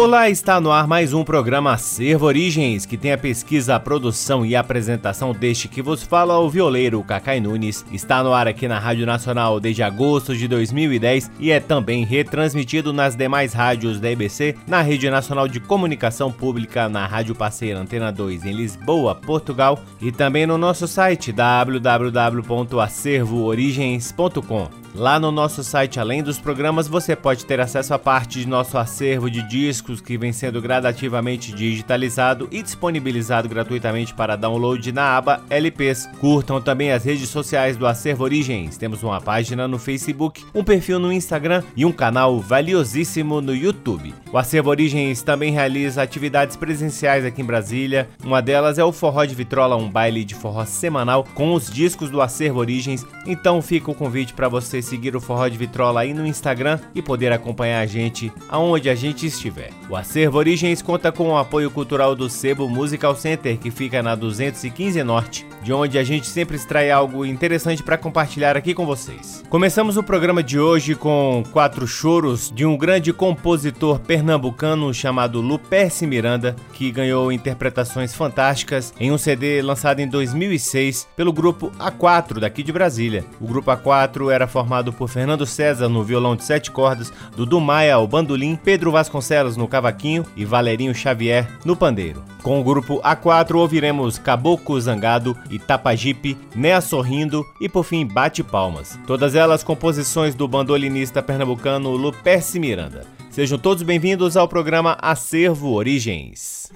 Olá, está no ar mais um programa Acervo Origens, que tem a pesquisa, a produção e a apresentação deste que vos fala o violeiro Cacai Nunes. Está no ar aqui na Rádio Nacional desde agosto de 2010 e é também retransmitido nas demais rádios da EBC, na Rede Nacional de Comunicação Pública, na Rádio Parceira Antena 2 em Lisboa, Portugal e também no nosso site www.acervoorigens.com. Lá no nosso site, além dos programas, você pode ter acesso a parte de nosso acervo de discos que vem sendo gradativamente digitalizado e disponibilizado gratuitamente para download na aba LPs. Curtam também as redes sociais do Acervo Origens. Temos uma página no Facebook, um perfil no Instagram e um canal valiosíssimo no YouTube. O Acervo Origens também realiza atividades presenciais aqui em Brasília. Uma delas é o Forró de Vitrola, um baile de forró semanal com os discos do Acervo Origens. Então fica o convite para você seguir o Forró de Vitrola aí no Instagram e poder acompanhar a gente aonde a gente estiver. O Acervo Origens conta com o apoio cultural do Sebo Musical Center, que fica na 215 Norte, de onde a gente sempre extrai algo interessante para compartilhar aqui com vocês. Começamos o programa de hoje com quatro choros de um grande compositor pernambucano chamado Luperce Miranda, que ganhou interpretações fantásticas em um CD lançado em 2006 pelo grupo A4 daqui de Brasília. O grupo A4 era formado formado por Fernando César no violão de sete cordas, Dudu Maia ao bandolim, Pedro Vasconcelos no cavaquinho e Valerinho Xavier no pandeiro. Com o grupo A4 ouviremos Caboclo Zangado, Itapajipe, Nea Sorrindo e por fim Bate Palmas. Todas elas composições do bandolinista pernambucano Luperce Miranda. Sejam todos bem-vindos ao programa Acervo Origens.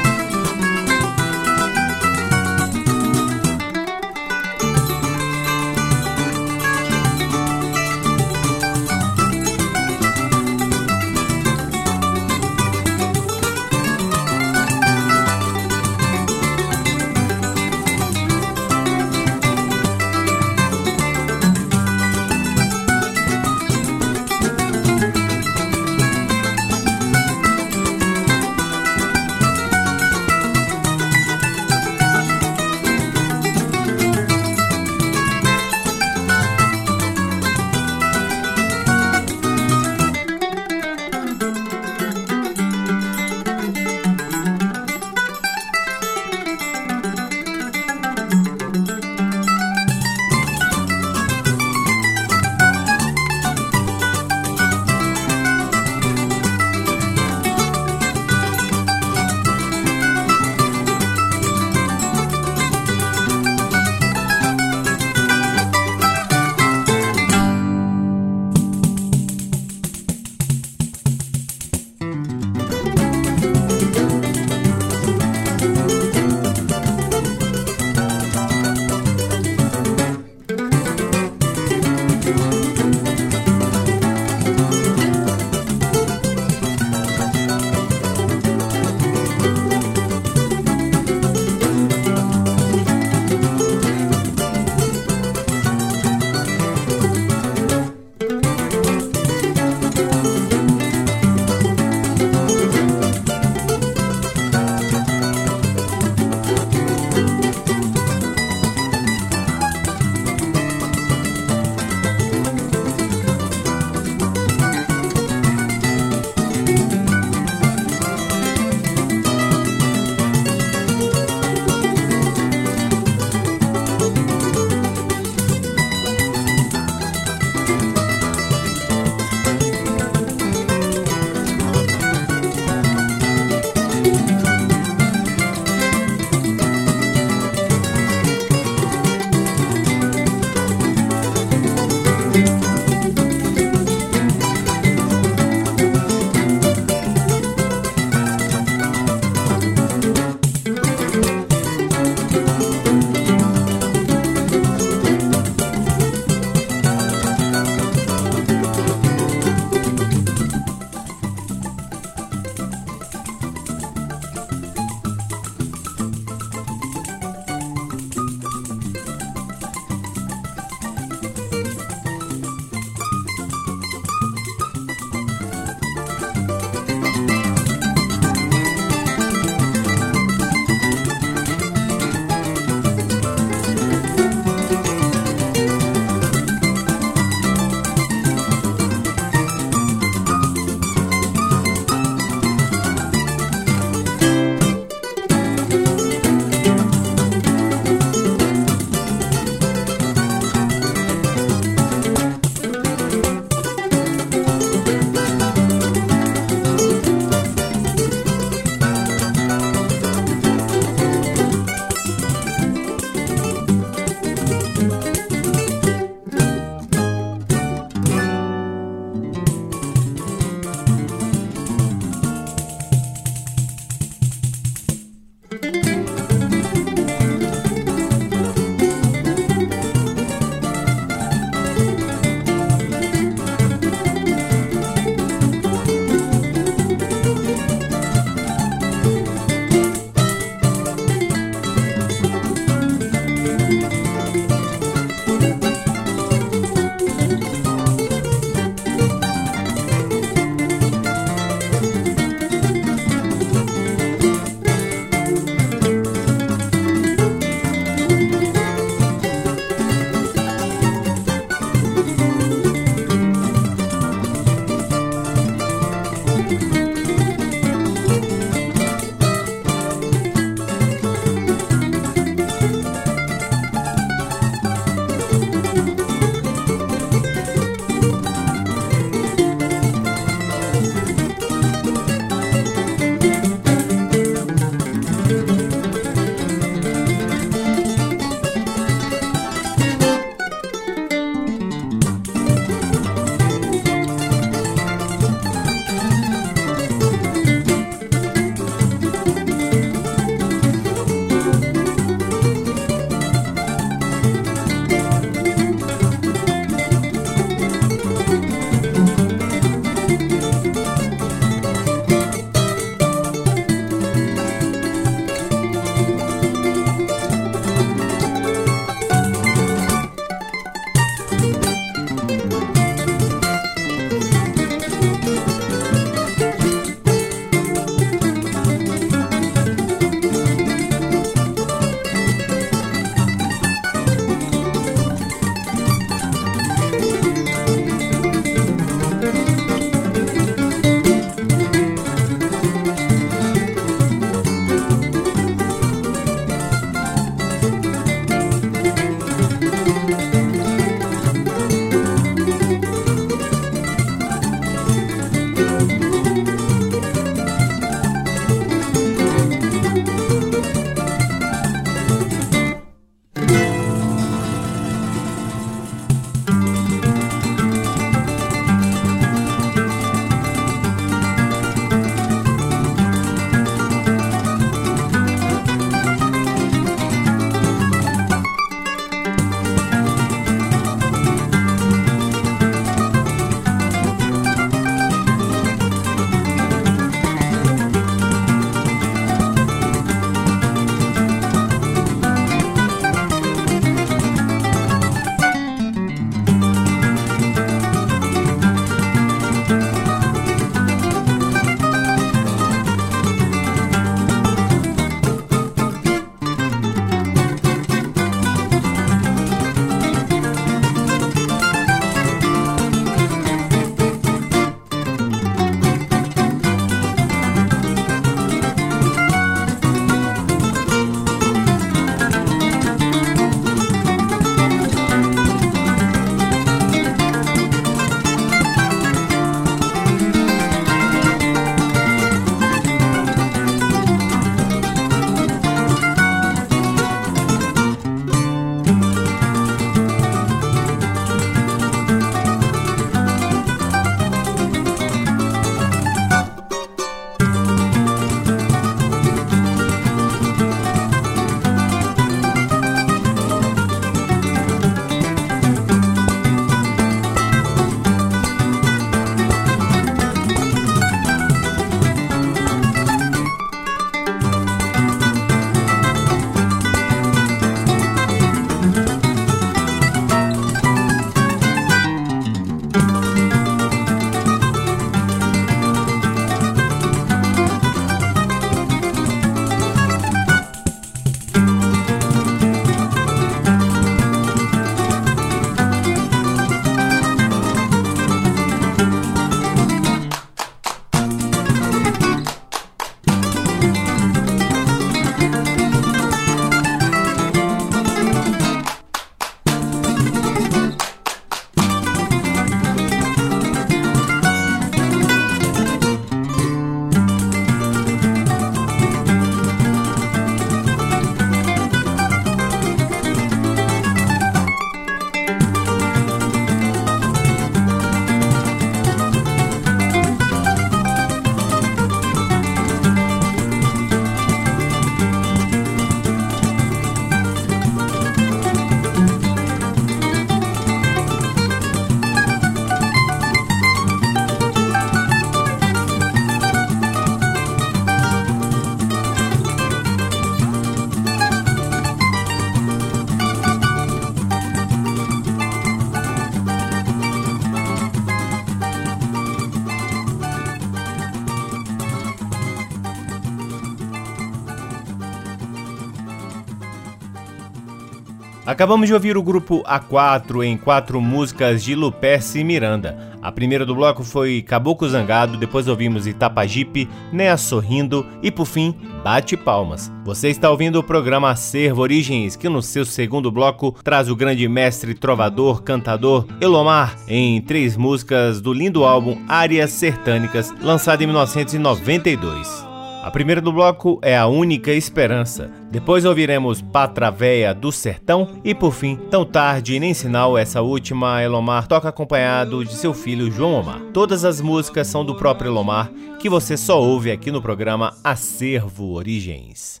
Acabamos de ouvir o grupo A4 em quatro músicas de Luperce Miranda. A primeira do bloco foi Caboclo Zangado, depois ouvimos Itapajipe, Nea Sorrindo e, por fim, Bate Palmas. Você está ouvindo o programa Acervo Origens, que no seu segundo bloco traz o grande mestre trovador, cantador Elomar em três músicas do lindo álbum Áreas Sertânicas, lançado em 1992. A primeira do bloco é A Única Esperança. Depois ouviremos Patra Véia do Sertão e por fim, Tão Tarde nem Sinal, essa última Elomar toca acompanhado de seu filho João Omar. Todas as músicas são do próprio Elomar, que você só ouve aqui no programa Acervo Origens.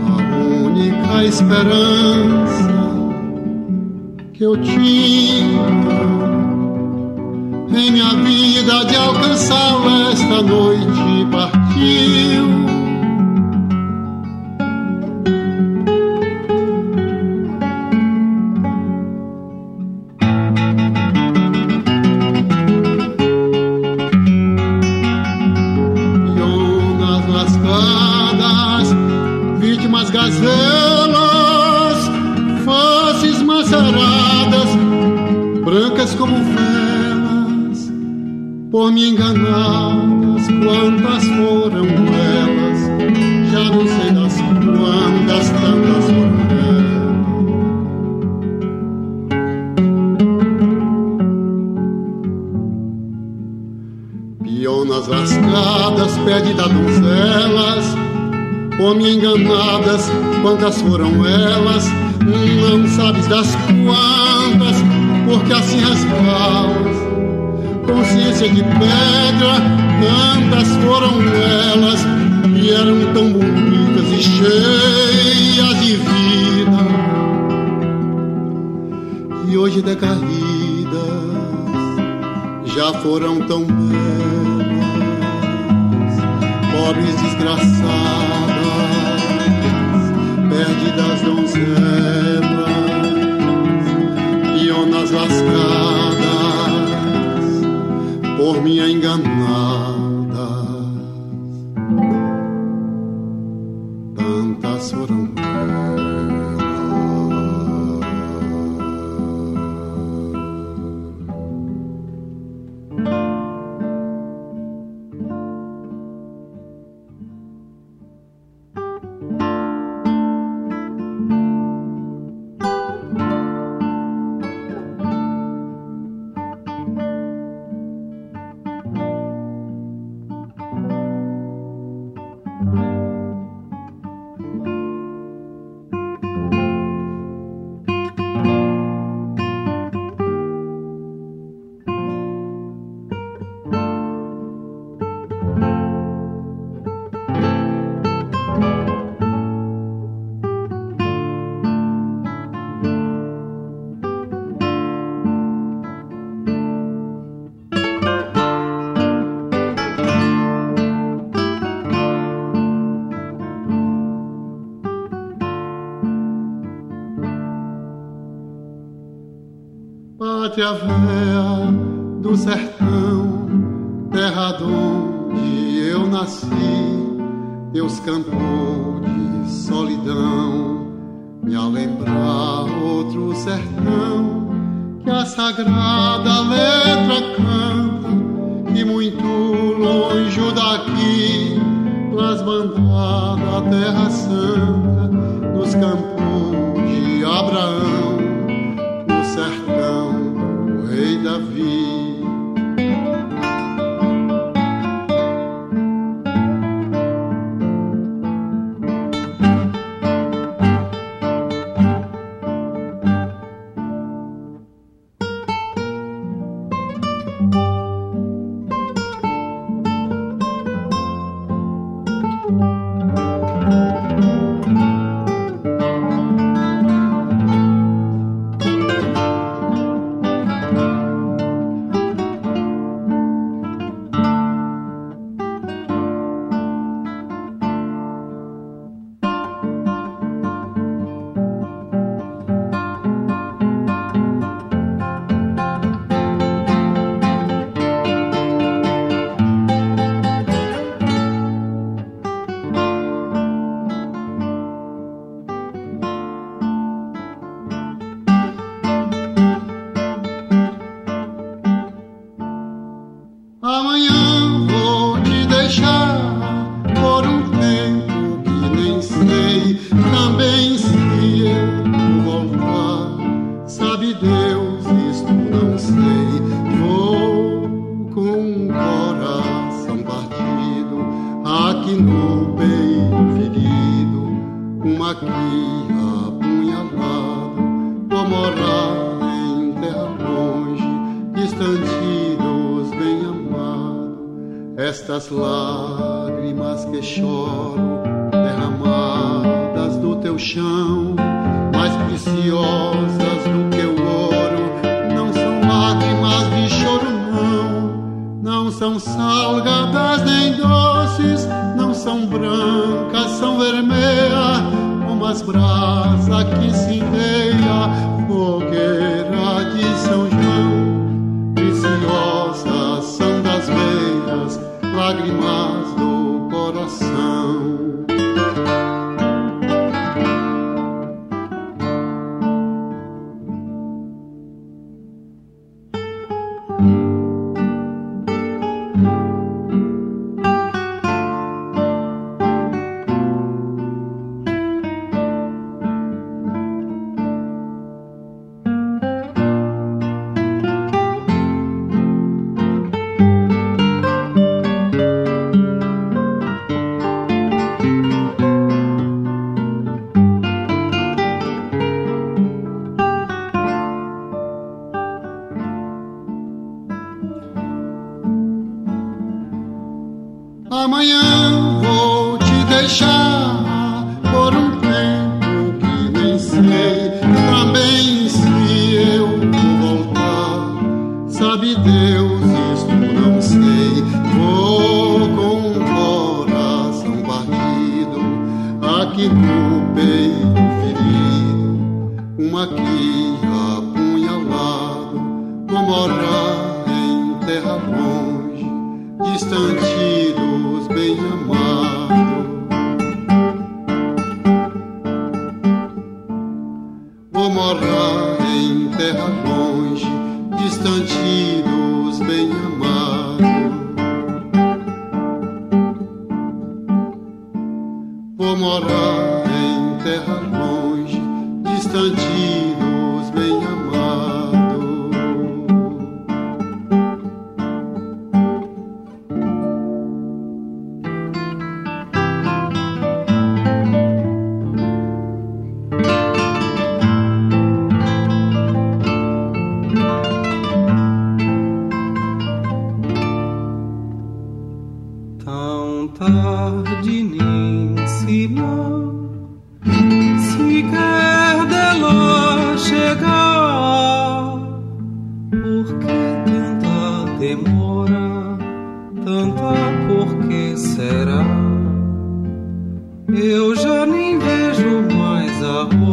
A única esperança que eu tinha minha vida de alcançá-lo esta noite partiu. Por me enganadas, quantas foram elas? Já não sei das quantas, tantas foram elas. Pionas lascadas, pede da donzelas, por me enganadas, quantas foram elas? Não sabes das quantas, porque assim rasgalas consciência de pedra, tantas foram elas e eram tão bonitas e cheias de vida. E hoje decaídas, já foram tão belas, pobres desgraçadas, perdidas donzelas, pionas lascadas por minha enganada. Pátria véia do sertão, terra onde eu nasci, Deus cantou de solidão, me a lembrar outro sertão, que a sagrada letra canta, e muito longe daqui, nas bandadas terra santa, nos campos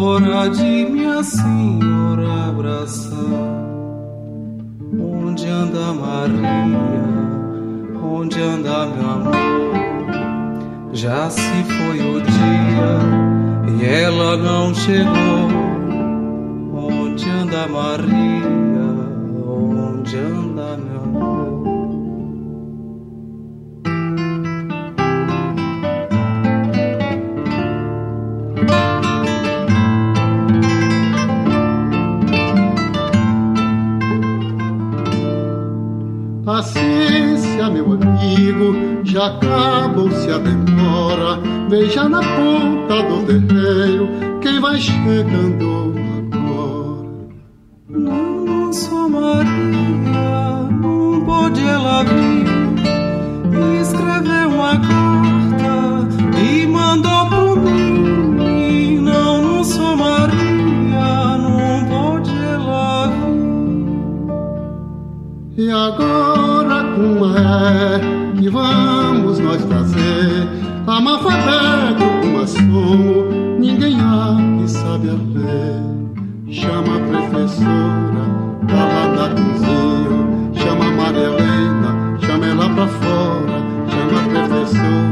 hora de minha senhora abraçar. Onde anda Maria? Onde anda meu amor? Já se foi o dia e ela não chegou. Onde anda Maria? Onde anda meu amor? Olha, meu amigo, já acabou-se a demora. Veja na ponta do terreiro quem vai chegando agora. Não sou Maria, não pode ela vir. escreveu uma carta e mandou pro mim. Não, não sou Maria, não bode ela vir E agora? alguma que vamos nós fazer? Analfabeto como sou, ninguém há que sabe a ler. Chama a professora, tá lá da cozinha, chama a Maria Helena, chama ela pra fora, chama a professora.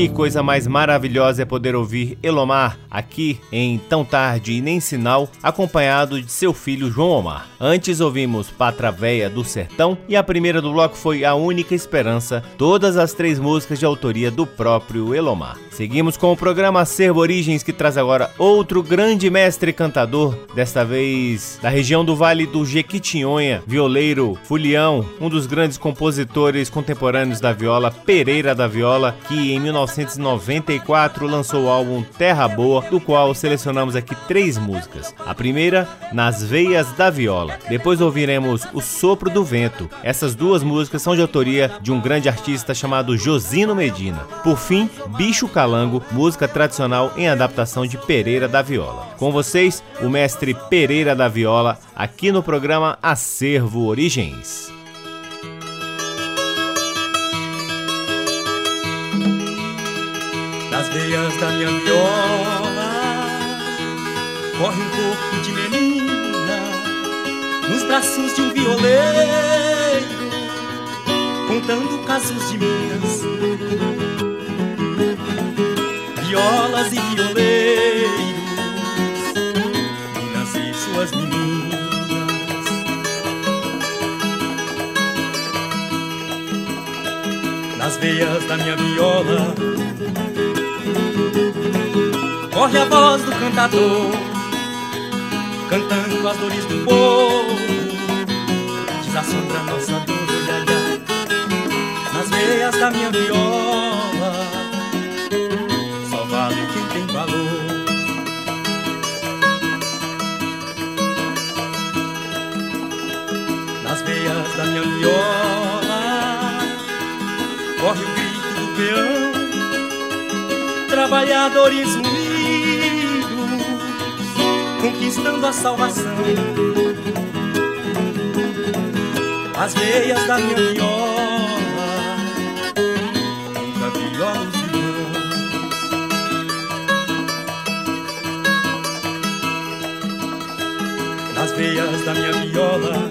Que coisa mais maravilhosa é poder ouvir Elomar aqui em Tão Tarde e Nem Sinal, acompanhado de seu filho João Omar. Antes ouvimos Patra Véia do Sertão e a primeira do bloco foi A Única Esperança, todas as três músicas de autoria do próprio Elomar. Seguimos com o programa Acervo Origens que traz agora outro grande mestre cantador, desta vez da região do Vale do Jequitinhonha, violeiro Fulião, um dos grandes compositores contemporâneos da viola, Pereira da Viola, que em 19 1994 lançou o álbum Terra Boa, do qual selecionamos aqui três músicas. A primeira, Nas Veias da Viola. Depois ouviremos O Sopro do Vento. Essas duas músicas são de autoria de um grande artista chamado Josino Medina. Por fim, Bicho Calango, música tradicional em adaptação de Pereira da Viola. Com vocês, o mestre Pereira da Viola, aqui no programa Acervo Origens. Veias da minha viola corre um corpo de menina nos braços de um violeiro, contando casos de minhas violas e violeiros, minas e suas meninas. Nas veias da minha viola corre a voz do cantador, cantando as dores do povo, desassombra nossa dor, olha, nas veias da minha viola, só vale quem tem valor. Nas veias da minha viola, corre o grito do peão, trabalhadores conquistando a salvação. As veias da minha viola, nunca viola os irmãos. Nas veias da minha viola,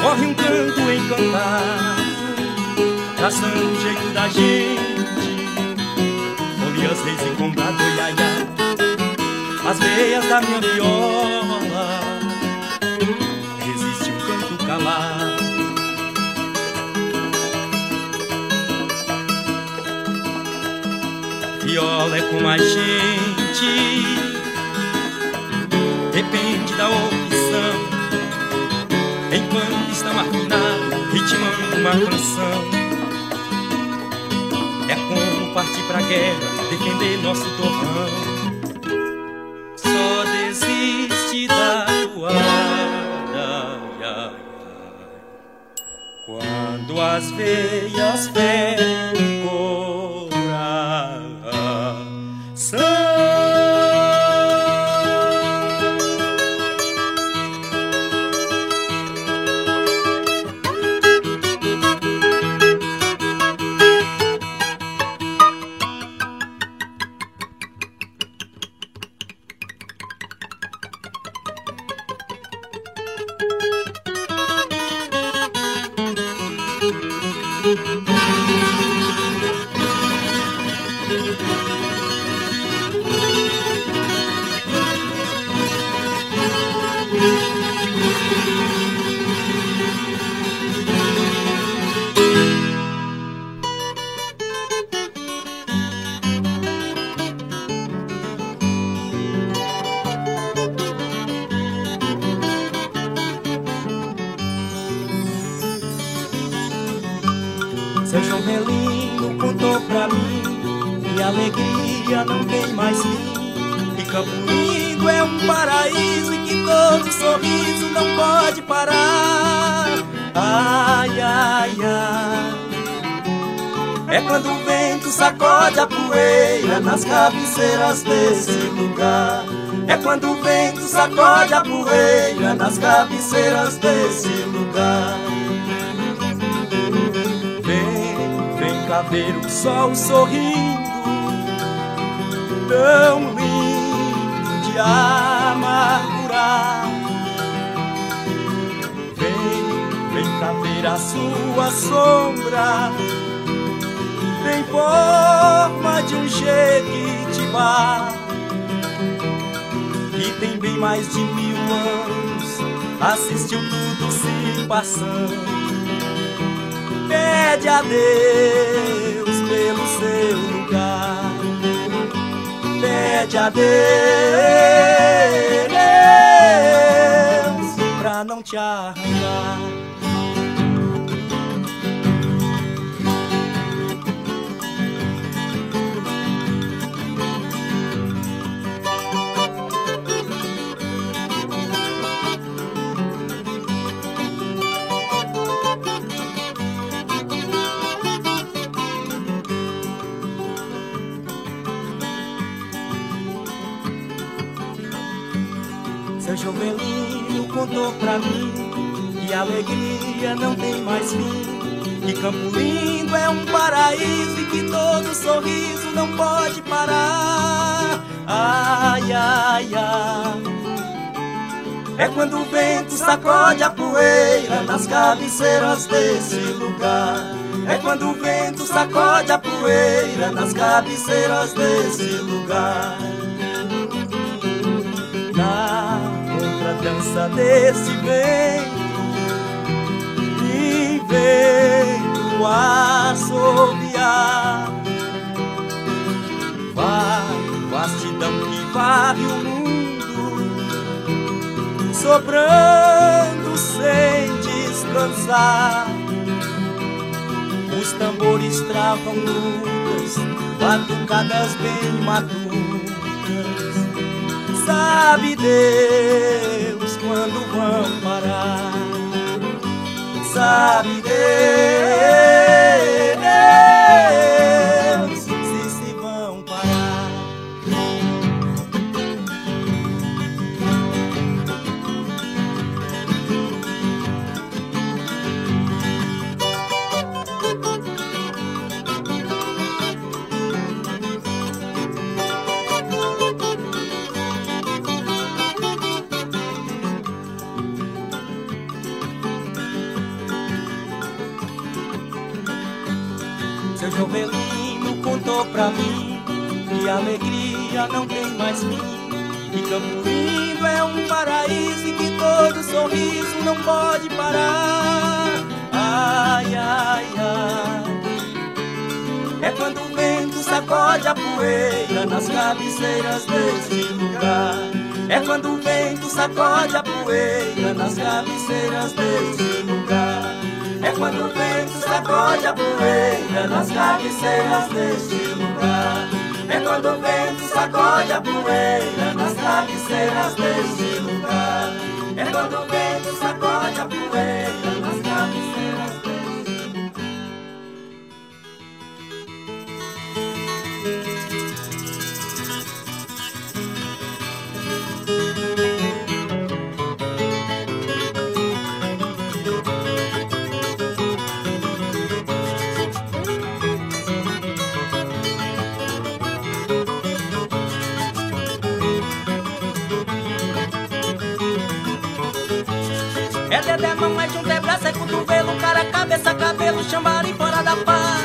corre um canto encantado, traçando o jeito da gente. Ouve as leis em combate, ai, ai as veias da minha viola resiste um canto calado. Viola é como a gente, depende da opção. Enquanto estão afinados, ritmando uma canção. É como partir pra guerra, defender nosso torrão Quando as veias ferem ver o sol sorrindo, tão lindo de amargurar. Vem, vem cá ver a sua sombra em forma de um jequitibá que tem bem mais de mil anos, assistiu tudo se passando. Pede a Deus pelo seu lugar, pede a Deus pra não te arrancar. Jovelino contou pra mim que alegria não tem mais fim. Que Campo Lindo é um paraíso e que todo sorriso não pode parar. Ai, ai, ai. É quando o vento sacode a poeira nas cabeceiras desse lugar. É quando o vento sacode a poeira nas cabeceiras desse lugar. Dança desse vento e vento assobiar. Vai, vastidão que varre o mundo, sobrando sem descansar. Os tambores travam lutas, batucadas bem maduras Sabe Deus quando vão parar. Sabe Deus não tem mais fim. Que Campo Lindo é um paraíso e que todo sorriso não pode parar. Ai, ai, ai. É quando o vento sacode a poeira nas cabeceiras desse lugar. É quando o vento sacode a poeira nas cabeceiras desse lugar. É quando o vento sacode a poeira nas cabeceiras deste lugar. É quando o vento sacode a poeira nas cabeceiras deste lugar. É quando o vento sacode a poeira É dedé, mão, é junto, é braço, é cotovelo, cara, cabeça, cabelo, chambari fora da pá.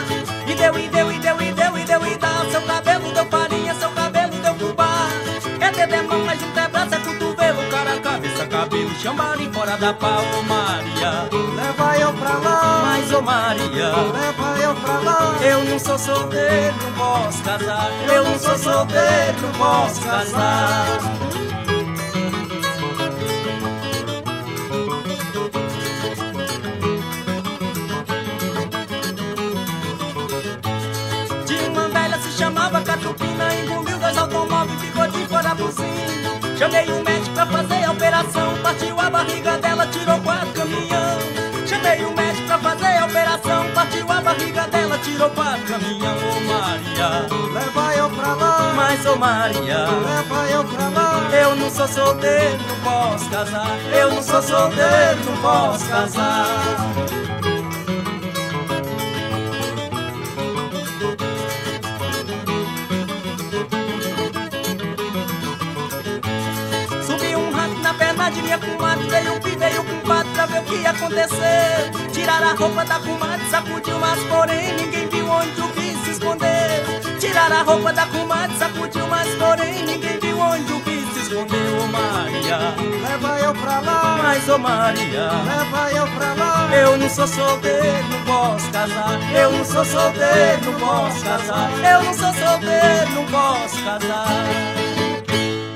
E deu, e deu, e deu, e deu, e deu, e dá. Seu cabelo deu farinha, seu cabelo deu fubá. É dedé, mão, é junto, é braço, é cotovelo, cara, cabeça, cabelo, chambari fora da pá. Ô Maria, Leva eu pra lá, mas ô Maria. leva eu pra lá. Eu não sou solteiro, não posso casar. Eu não sou solteiro, não posso casar. Chamei um médico pra fazer a operação, partiu a barriga dela, tirou quatro caminhão. Chamei um médico pra fazer a operação, partiu a barriga dela, tirou quatro caminhão. Ô Maria, Leva eu pra lá, mas ô Maria. leva eu pra lá. Eu não sou solteiro, não posso casar. Eu não sou solteiro, não posso casar. De minha comadre, veio pi, veio com quatro pra ver o que aconteceu. Tirar a roupa da comadre, sacudiu, mas porém ninguém viu onde o bicho se escondeu. Tirar a roupa da comadre, sacudiu, mas porém ninguém viu onde o bicho se escondeu. Ô Maria, leva eu pra lá. Mas ô Maria, leva eu pra lá. Eu não sou solteiro, não posso casar. Eu não sou solteiro, não posso casar. Eu não sou solteiro, não posso casar.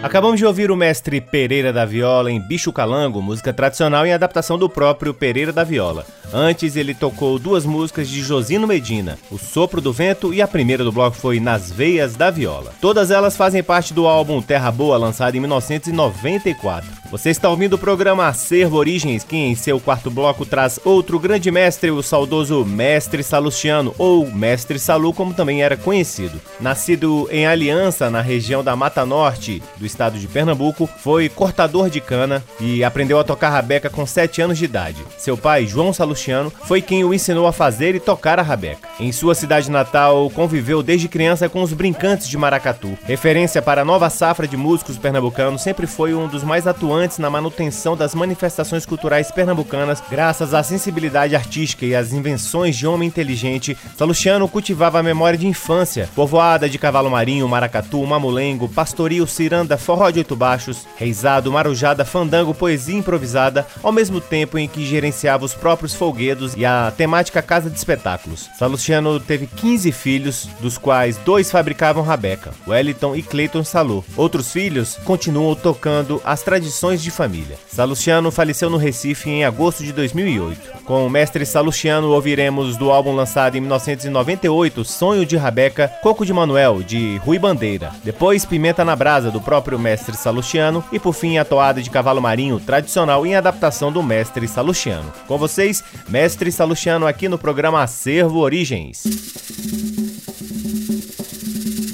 Acabamos de ouvir o mestre Pereira da Viola em Bicho Calango, música tradicional em adaptação do próprio Pereira da Viola. Antes, ele tocou duas músicas de Josino Medina, O Sopro do Vento e a primeira do bloco foi Nas Veias da Viola. Todas elas fazem parte do álbum Terra Boa, lançado em 1994. Você está ouvindo o programa Acervo Origens, que em seu quarto bloco traz outro grande mestre, o saudoso Mestre Salustiano, ou Mestre Salu, como também era conhecido. Nascido em Aliança, na região da Mata Norte do estado de Pernambuco, foi cortador de cana e aprendeu a tocar rabeca com 7 anos de idade. Seu pai, João Salustiano, foi quem o ensinou a fazer e tocar a rabeca. Em sua cidade natal, conviveu desde criança com os brincantes de maracatu. Referência para a nova safra de músicos pernambucanos, sempre foi um dos mais atuantes na manutenção das manifestações culturais pernambucanas, graças à sensibilidade artística e às invenções de homem inteligente, Salustiano cultivava a memória de infância, povoada de cavalo marinho, maracatu, mamulengo, pastoril, ciranda, forró de oito baixos, reizado, marujada, fandango, poesia improvisada, ao mesmo tempo em que gerenciava os próprios folguedos e a temática casa de espetáculos. Salustiano teve 15 filhos, dos quais dois fabricavam rabeca, Wellington e Clayton Salu. Outros filhos continuam tocando as tradições de família. Salustiano faleceu no Recife em agosto de 2008. Com o mestre Salustiano ouviremos do álbum lançado em 1998, Sonho de Rabeca, Coco de Manuel, de Rui Bandeira. Depois, Pimenta na Brasa, do próprio mestre Salustiano. E por fim, a toada de Cavalo Marinho, tradicional em adaptação do mestre Salustiano. Com vocês, mestre Salustiano aqui no programa Acervo Origens.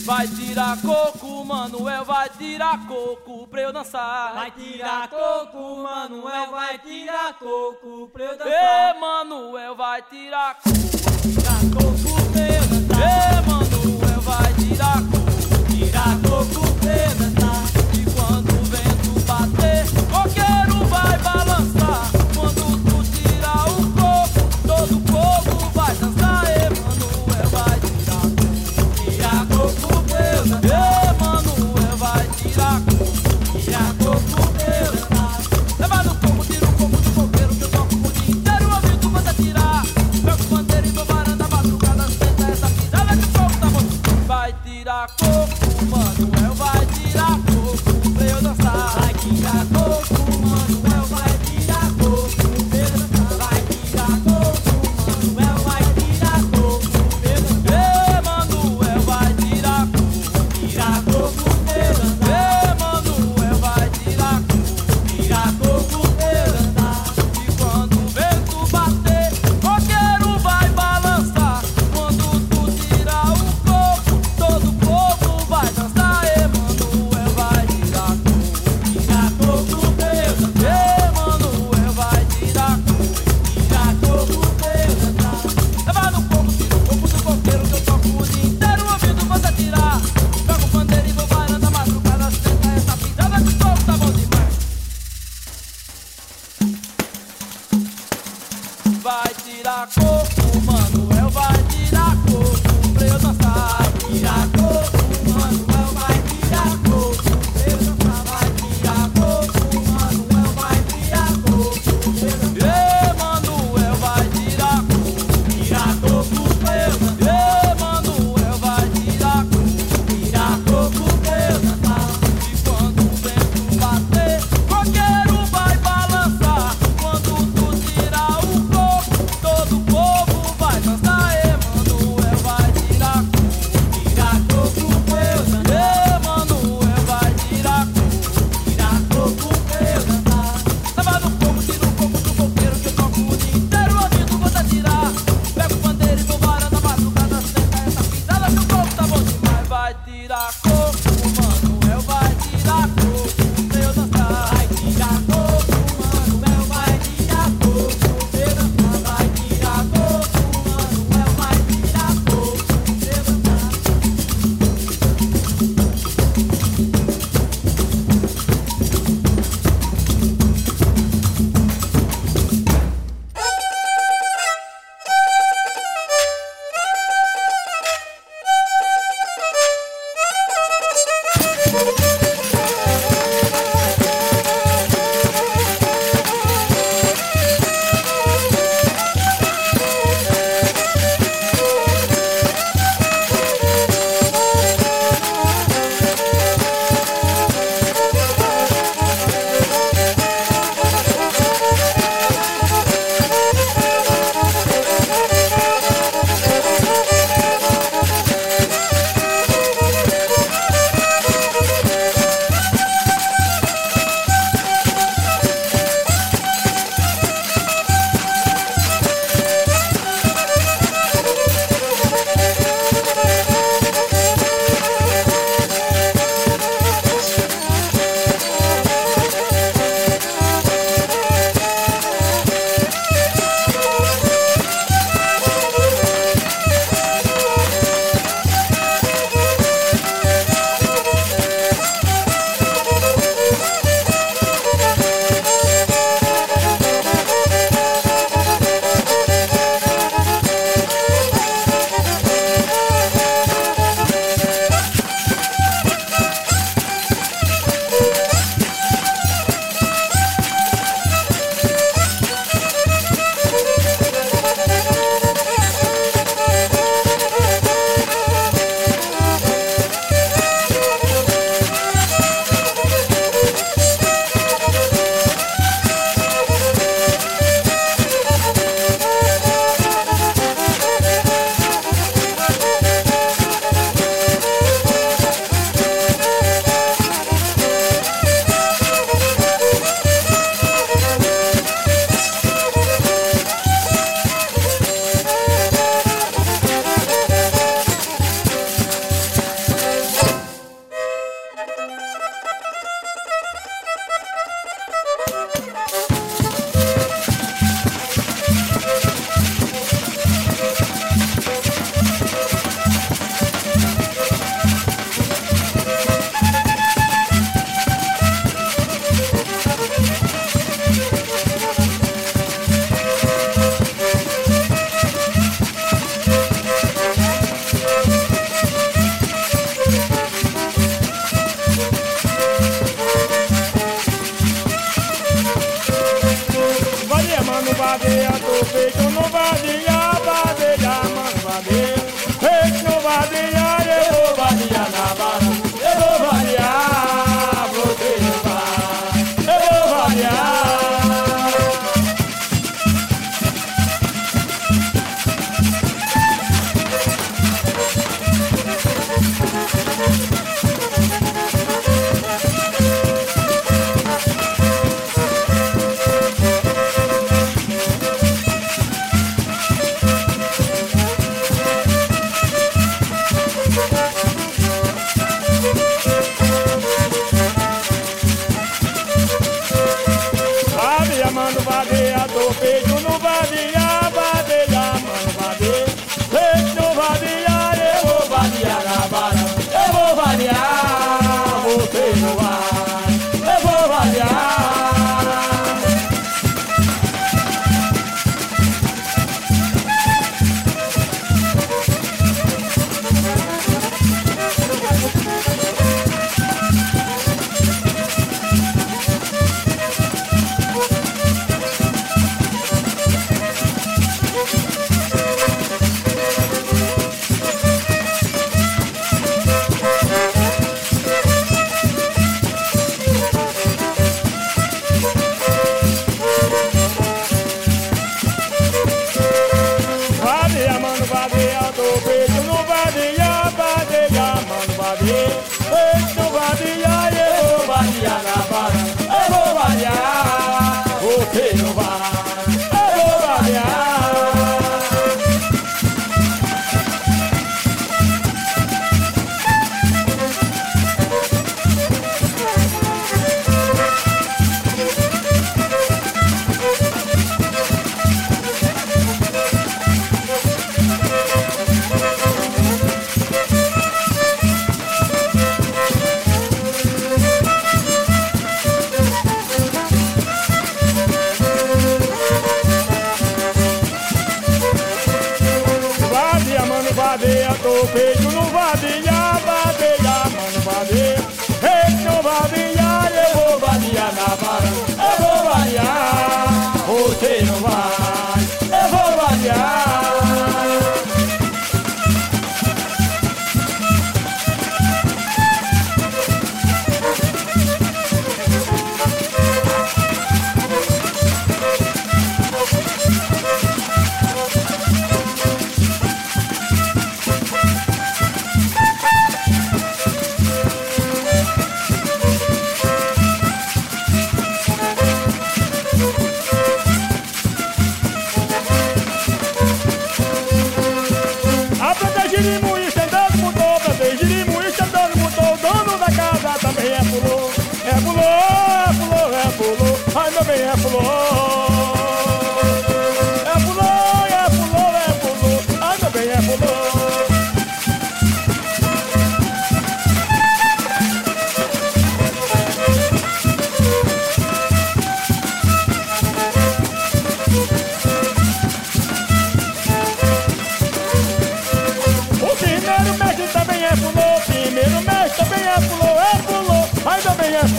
Vai tirar coco, Manuel, vai tirar coco pra eu dançar. Vai tirar coco, Manuel, vai tirar coco pra eu dançar. Ê, Manuel, vai tirar coco, tirar coco pra eu dançar. Ê, Manuel, vai tirar coco, tirar coco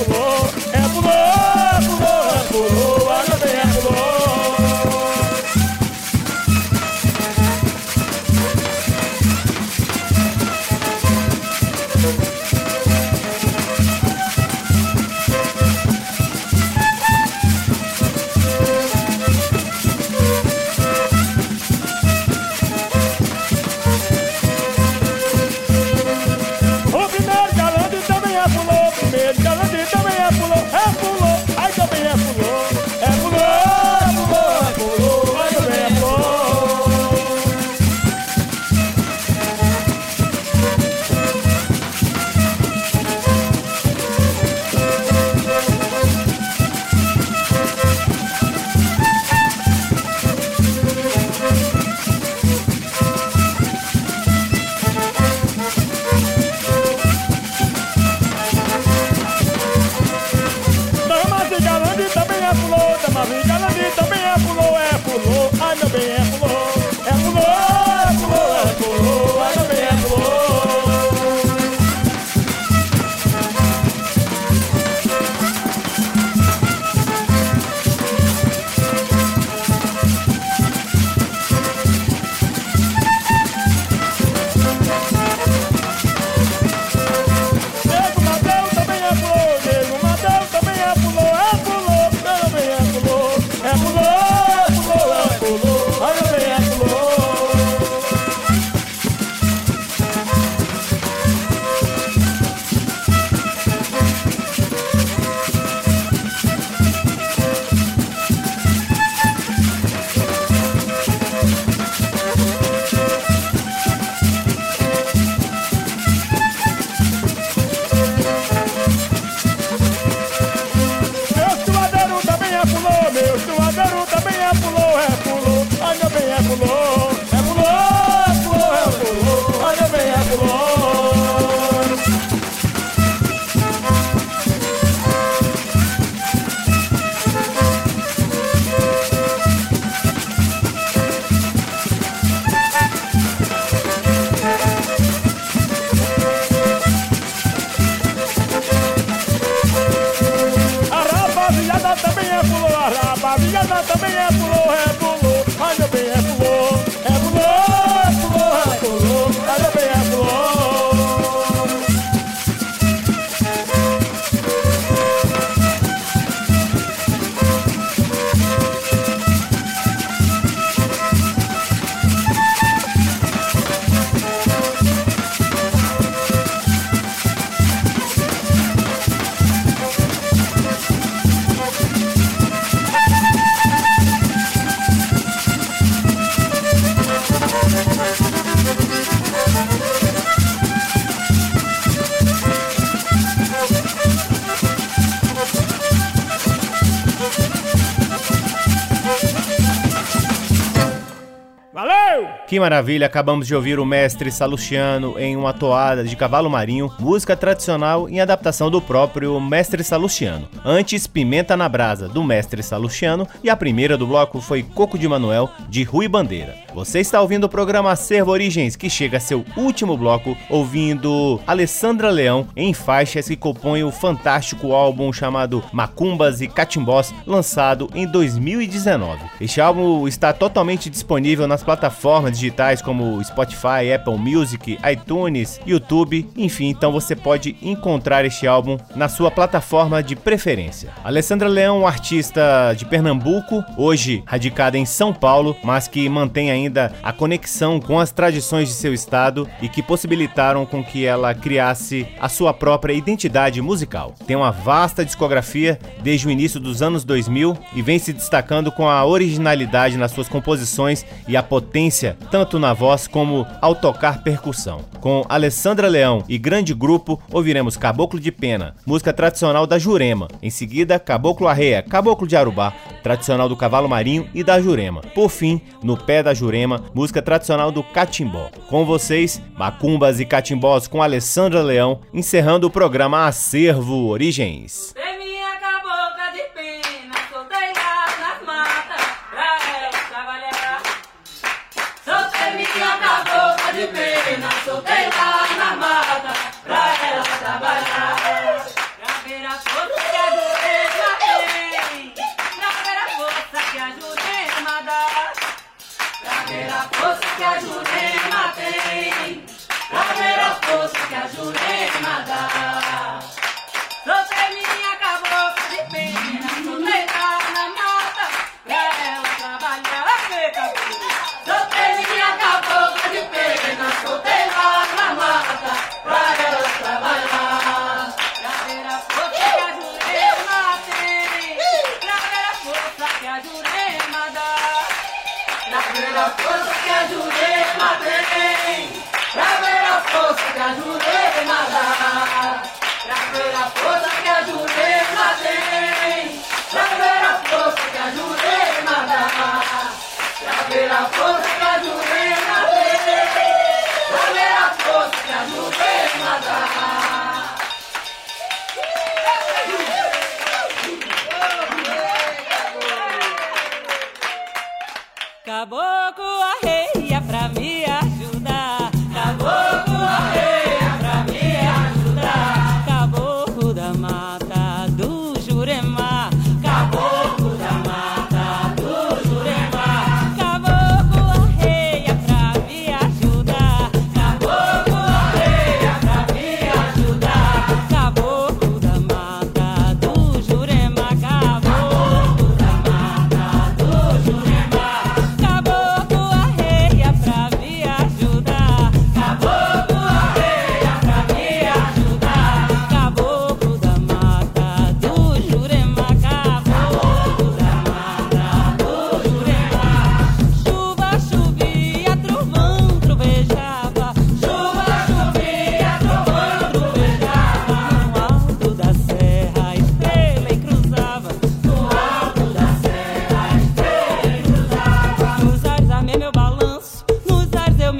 pulou, Que maravilha, acabamos de ouvir o mestre Salustiano em uma toada de cavalo marinho, música tradicional em adaptação do próprio mestre Salustiano. Antes, Pimenta na Brasa, do mestre Salustiano, e a primeira do bloco foi Coco de Manuel, de Rui Bandeira. Você está ouvindo o programa Acervo Origens, que chega a seu último bloco, ouvindo Alessandra Leão em faixas que compõem o fantástico álbum chamado Macumbas e Catimbós, lançado em 2019. Este álbum está totalmente disponível nas plataformas digitais como Spotify, Apple Music, iTunes, YouTube, enfim, então você pode encontrar este álbum na sua plataforma de preferência. Alessandra Leão, artista de Pernambuco, hoje radicada em São Paulo, mas que mantém ainda a conexão com as tradições de seu estado e que possibilitaram com que ela criasse a sua própria identidade musical. Tem uma vasta discografia desde o início dos anos 2000 e vem se destacando com a originalidade nas suas composições e a potência tanto na voz como ao tocar percussão. Com Alessandra Leão e grande grupo, ouviremos Caboclo de Pena, música tradicional da Jurema. Em seguida, Caboclo Arreia, Caboclo de Arubá, tradicional do cavalo marinho e da Jurema. Por fim, No Pé da Jurema, música tradicional do Catimbó. Com vocês, Macumbas e Catimbós com Alessandra Leão, encerrando o programa Acervo Origens. Trabalhar. Ver a força que a jurema tem, ver a força que a jurema dá. Pra ver a força que a jurema tem, pra ver a força que a jurema dá. A força do bem a força do bem. Acabou!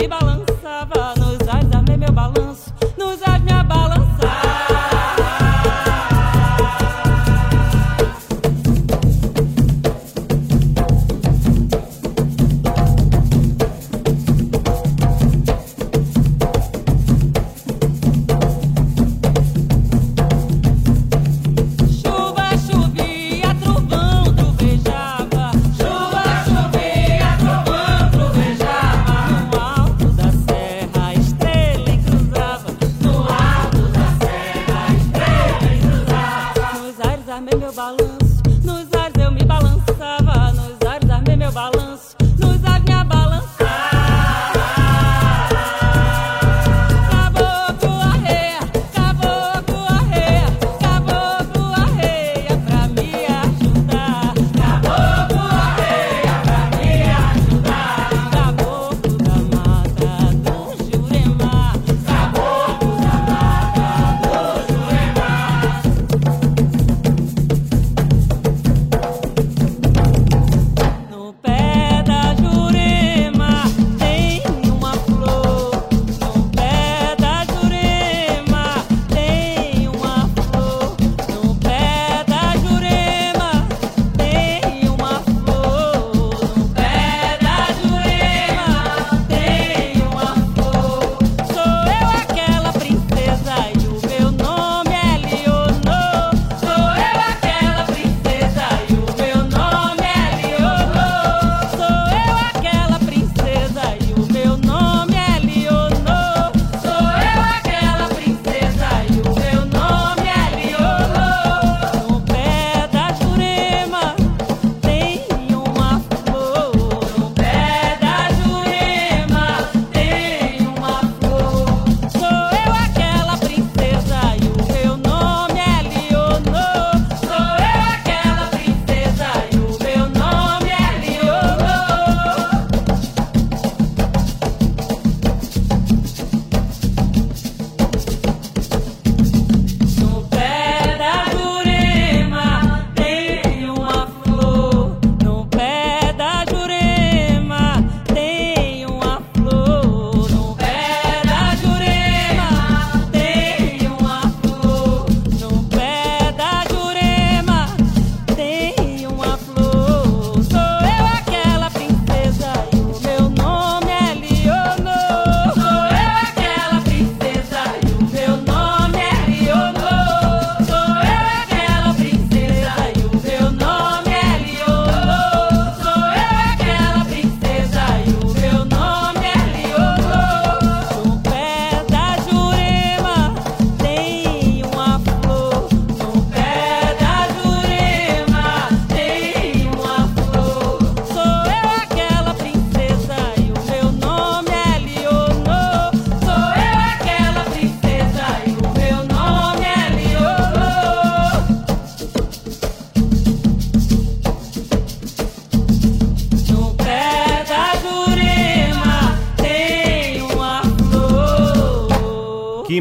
me balança.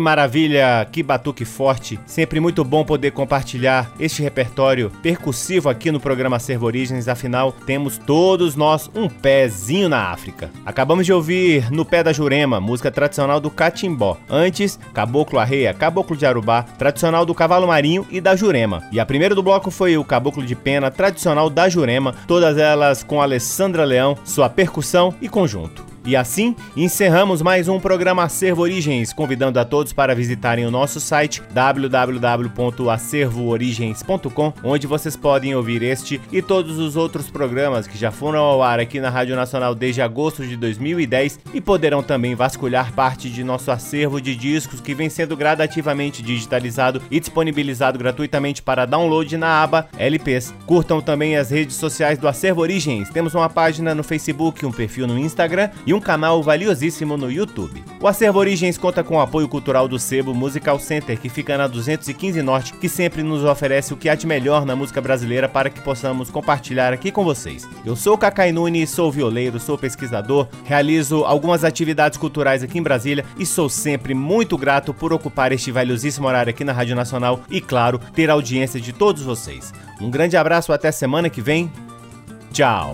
Maravilha, que batuque forte. Sempre muito bom poder compartilhar este repertório percussivo aqui no programa Servo Origens, afinal, temos todos nós um pezinho na África. Acabamos de ouvir No Pé da Jurema, música tradicional do Catimbó. Antes, Caboclo Arreia, Caboclo de Arubá, tradicional do Cavalo Marinho e da Jurema. E a primeira do bloco foi o Caboclo de Pena, tradicional da Jurema, todas elas com Alessandra Leão, sua percussão e conjunto. E assim, encerramos mais um programa Acervo Origens, convidando a todos para visitarem o nosso site www.acervoorigens.com, onde vocês podem ouvir este e todos os outros programas que já foram ao ar aqui na Rádio Nacional desde agosto de 2010 e poderão também vasculhar parte de nosso acervo de discos que vem sendo gradativamente digitalizado e disponibilizado gratuitamente para download na aba LPs. Curtam também as redes sociais do Acervo Origens. Temos uma página no Facebook, um perfil no Instagram e um um canal valiosíssimo no YouTube. O Acervo Origens conta com o apoio cultural do Sebo Musical Center, que fica na 215 Norte, que sempre nos oferece o que há de melhor na música brasileira para que possamos compartilhar aqui com vocês. Eu sou Cacai Nunes, sou violeiro, sou pesquisador, realizo algumas atividades culturais aqui em Brasília e sou sempre muito grato por ocupar este valiosíssimo horário aqui na Rádio Nacional e, claro, ter a audiência de todos vocês. Um grande abraço, até semana que vem. Tchau!